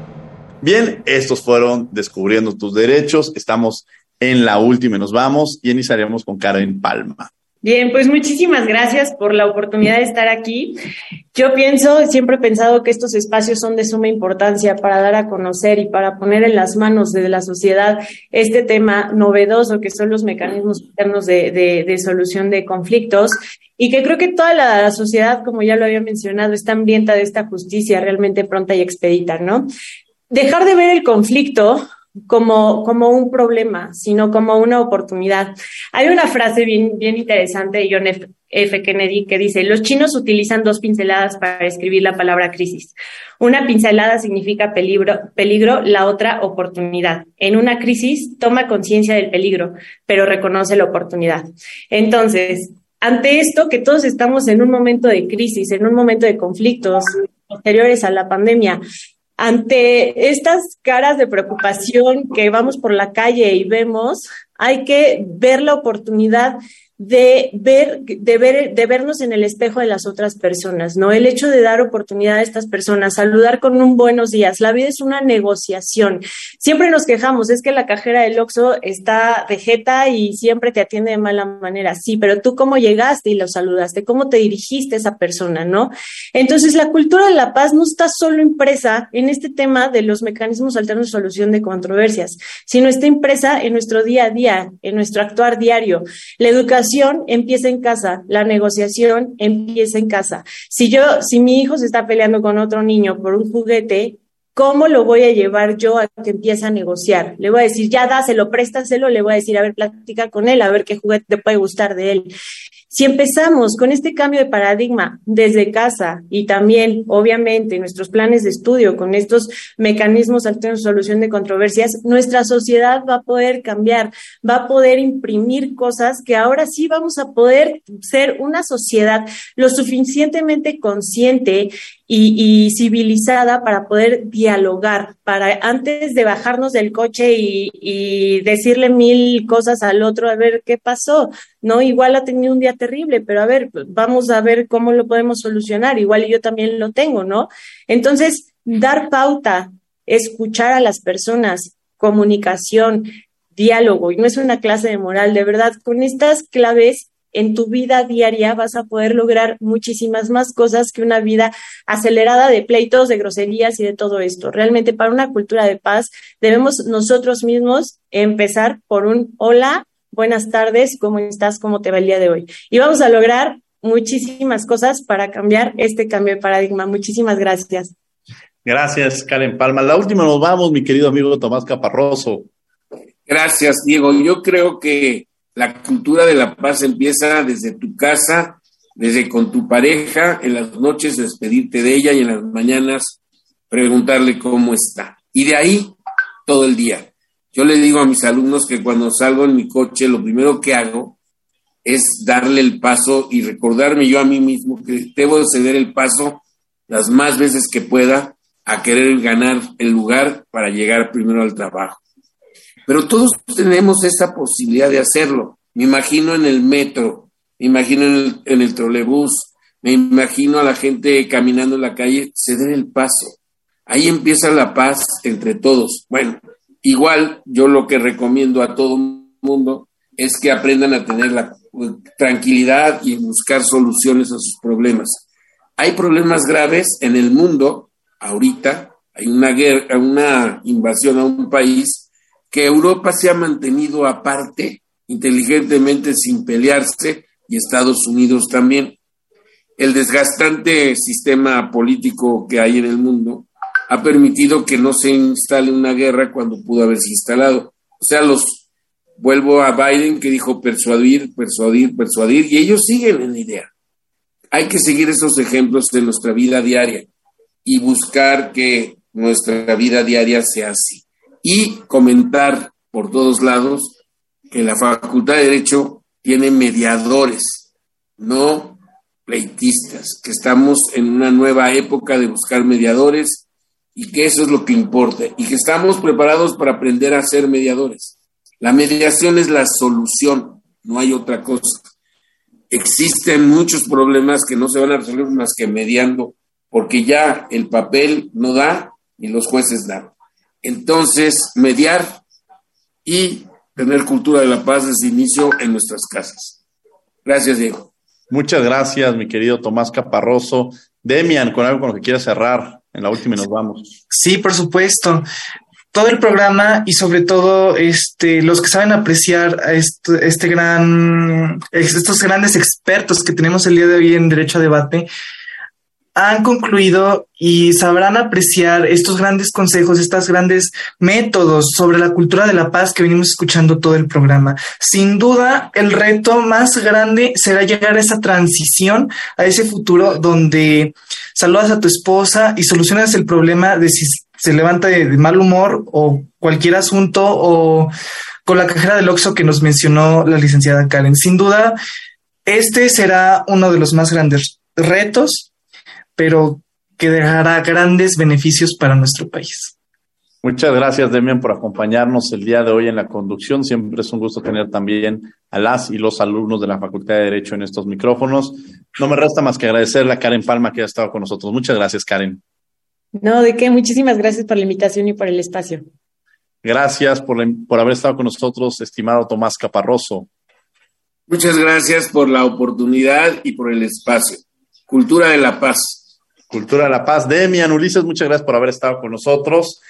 A: Bien, estos fueron Descubriendo tus Derechos. Estamos en la última y nos vamos y iniciaremos con Karen Palma.
K: Bien, pues muchísimas gracias por la oportunidad de estar aquí. Yo pienso, siempre he pensado que estos espacios son de suma importancia para dar a conocer y para poner en las manos de la sociedad este tema novedoso que son los mecanismos internos de, solución de conflictos y que creo que toda la sociedad, como ya lo había mencionado, está hambrienta de esta justicia realmente pronta y expedita, ¿no? Dejar de ver el conflicto como, como un problema, sino como una oportunidad. Hay una frase bien, bien interesante de John F. Kennedy que dice, los chinos utilizan dos pinceladas para escribir la palabra crisis. Una pincelada significa peligro, peligro, la otra oportunidad. En una crisis toma conciencia del peligro, pero reconoce la oportunidad. Entonces, ante esto, que todos estamos en un momento de crisis, en un momento de conflictos posteriores a la pandemia, ante estas caras de preocupación que vamos por la calle y vemos, hay que ver la oportunidad de ver, de ver, de vernos en el espejo de las otras personas, ¿no? El hecho de dar oportunidad a estas personas, saludar con un buenos días. La vida es una negociación. Siempre nos quejamos, es que la cajera del Oxxo está vegeta y siempre te atiende de mala manera. Sí, pero tú cómo llegaste y lo saludaste, cómo te dirigiste a esa persona, ¿no? Entonces, la cultura de la paz no está solo impresa en este tema de los mecanismos alternos de solución de controversias, sino está impresa en nuestro día a día, en nuestro actuar diario. La educación empieza en casa, la negociación empieza en casa. Si yo, si mi hijo se está peleando con otro niño por un juguete, ¿Cómo lo voy a llevar yo a que empiece a negociar? Le voy a decir, ya dáselo, préstaselo, le voy a decir, a ver, platica con él, a ver qué juguete te puede gustar de él. Si empezamos con este cambio de paradigma desde casa y también, obviamente, nuestros planes de estudio con estos mecanismos de solución de controversias, nuestra sociedad va a poder cambiar, va a poder imprimir cosas que ahora sí vamos a poder ser una sociedad lo suficientemente consciente y, civilizada para poder dialogar, para antes de bajarnos del coche y, y, decirle mil cosas al otro, a ver qué pasó, ¿no? Igual ha tenido un día terrible, pero a ver, vamos a ver cómo lo podemos solucionar, igual yo también lo tengo, ¿no? Entonces, dar pauta, escuchar a las personas, comunicación, diálogo, y no es una clase de moral, de verdad, con estas claves en tu vida diaria vas a poder lograr muchísimas más cosas que una vida acelerada de pleitos, de groserías y de todo esto. Realmente para una cultura de paz debemos nosotros mismos empezar por un hola, buenas tardes, ¿cómo estás? ¿Cómo te va el día de hoy? Y vamos a lograr muchísimas cosas para cambiar este cambio de paradigma. Muchísimas gracias.
A: Gracias, Karen Palma. La última nos vamos, mi querido amigo Tomás Caparroso.
J: Gracias, Diego. Yo creo que la cultura de la paz empieza desde tu casa, desde con tu pareja, en las noches despedirte de ella y en las mañanas preguntarle cómo está. Y de ahí todo el día. Yo le digo a mis alumnos que cuando salgo en mi coche, lo primero que hago es darle el paso y recordarme yo a mí mismo que debo ceder el paso las más veces que pueda a querer ganar el lugar para llegar primero al trabajo. Pero todos tenemos esa posibilidad de hacerlo. Me imagino en el metro, me imagino en el, en el trolebús, me imagino a la gente caminando en la calle, ceder el paso. Ahí empieza la paz entre todos. Bueno, igual yo lo que recomiendo a todo mundo es que aprendan a tener la tranquilidad y buscar soluciones a sus problemas. Hay problemas graves en el mundo ahorita, hay una guerra, una invasión a un país que Europa se ha mantenido aparte, inteligentemente sin pelearse, y Estados Unidos también. El desgastante sistema político que hay en el mundo ha permitido que no se instale una guerra cuando pudo haberse instalado. O sea, los vuelvo a Biden que dijo persuadir, persuadir, persuadir, y ellos siguen en la idea. Hay que seguir esos ejemplos de nuestra vida diaria y buscar que nuestra vida diaria sea así y comentar por todos lados que la Facultad de Derecho tiene mediadores, no pleitistas, que estamos en una nueva época de buscar mediadores y que eso es lo que importa y que estamos preparados para aprender a ser mediadores. La mediación es la solución, no hay otra cosa. Existen muchos problemas que no se van a resolver más que mediando, porque ya el papel no da y los jueces dan. Entonces, mediar y tener cultura de la paz desde inicio en nuestras casas. Gracias, Diego.
A: Muchas gracias, mi querido Tomás Caparroso. Demian, con algo con lo que quieras cerrar. En la última y nos vamos.
B: Sí, por supuesto. Todo el programa y sobre todo este, los que saben apreciar a este, este gran, estos grandes expertos que tenemos el día de hoy en Derecho a Debate, han concluido y sabrán apreciar estos grandes consejos, estos grandes métodos sobre la cultura de la paz que venimos escuchando todo el programa. Sin duda, el reto más grande será llegar a esa transición, a ese futuro donde saludas a tu esposa y solucionas el problema de si se levanta de, mal humor o cualquier asunto o con la cajera del Oxxo que nos mencionó la licenciada Karen. Sin duda, este será uno de los más grandes retos pero que dejará grandes beneficios para nuestro país.
A: Muchas gracias, Demian, por acompañarnos el día de hoy en la conducción. Siempre es un gusto tener también a las y los alumnos de la Facultad de Derecho en estos micrófonos. No me resta más que agradecerle a Karen Palma que ha estado con nosotros. Muchas gracias, Karen.
K: No, de qué. Muchísimas gracias por la invitación y por el espacio.
A: Gracias por, por haber estado con nosotros, estimado Tomás Caparroso.
J: Muchas gracias por la oportunidad y por el espacio. Cultura de la paz.
A: Cultura de la Paz. Demian Ulises, muchas gracias por haber estado con nosotros.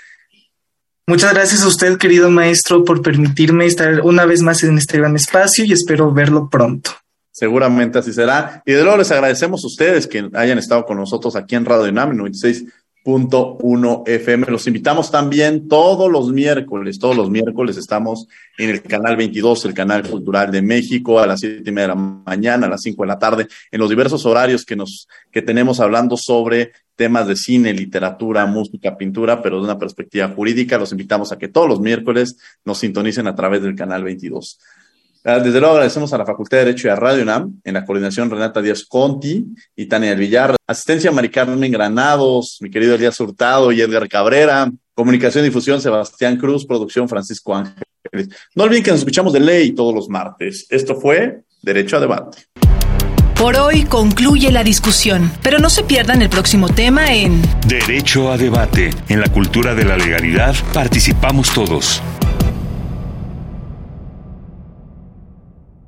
B: Muchas gracias a usted, querido maestro, por permitirme estar una vez más en este gran espacio y espero verlo pronto.
A: Seguramente así será. Y de luego les agradecemos a ustedes que hayan estado con nosotros aquí en Radio UNAM 96 100.1 FM. Los invitamos también todos los miércoles, todos los miércoles estamos en el canal 22, el canal cultural de México, a las siete y media de la mañana, a las 5 de la tarde, en los diversos horarios que nos, que tenemos hablando sobre temas de cine, literatura, música, pintura, pero de una perspectiva jurídica. Los invitamos a que todos los miércoles nos sintonicen a través del canal 22. Ah, desde luego agradecemos a la Facultad de Derecho y a Radio UNAM, en la coordinación Renata Díaz Conti y Tania del Villar, asistencia Mari Carmen Granados, mi querido Elías Hurtado y Edgar Cabrera, comunicación y difusión Sebastián Cruz, producción Francisco Ángeles. No olviden que nos escuchamos de ley todos los martes. Esto fue Derecho a Debate.
C: Por hoy concluye la discusión, pero no se pierdan el próximo tema en
M: Derecho a Debate. En la cultura de la legalidad participamos todos.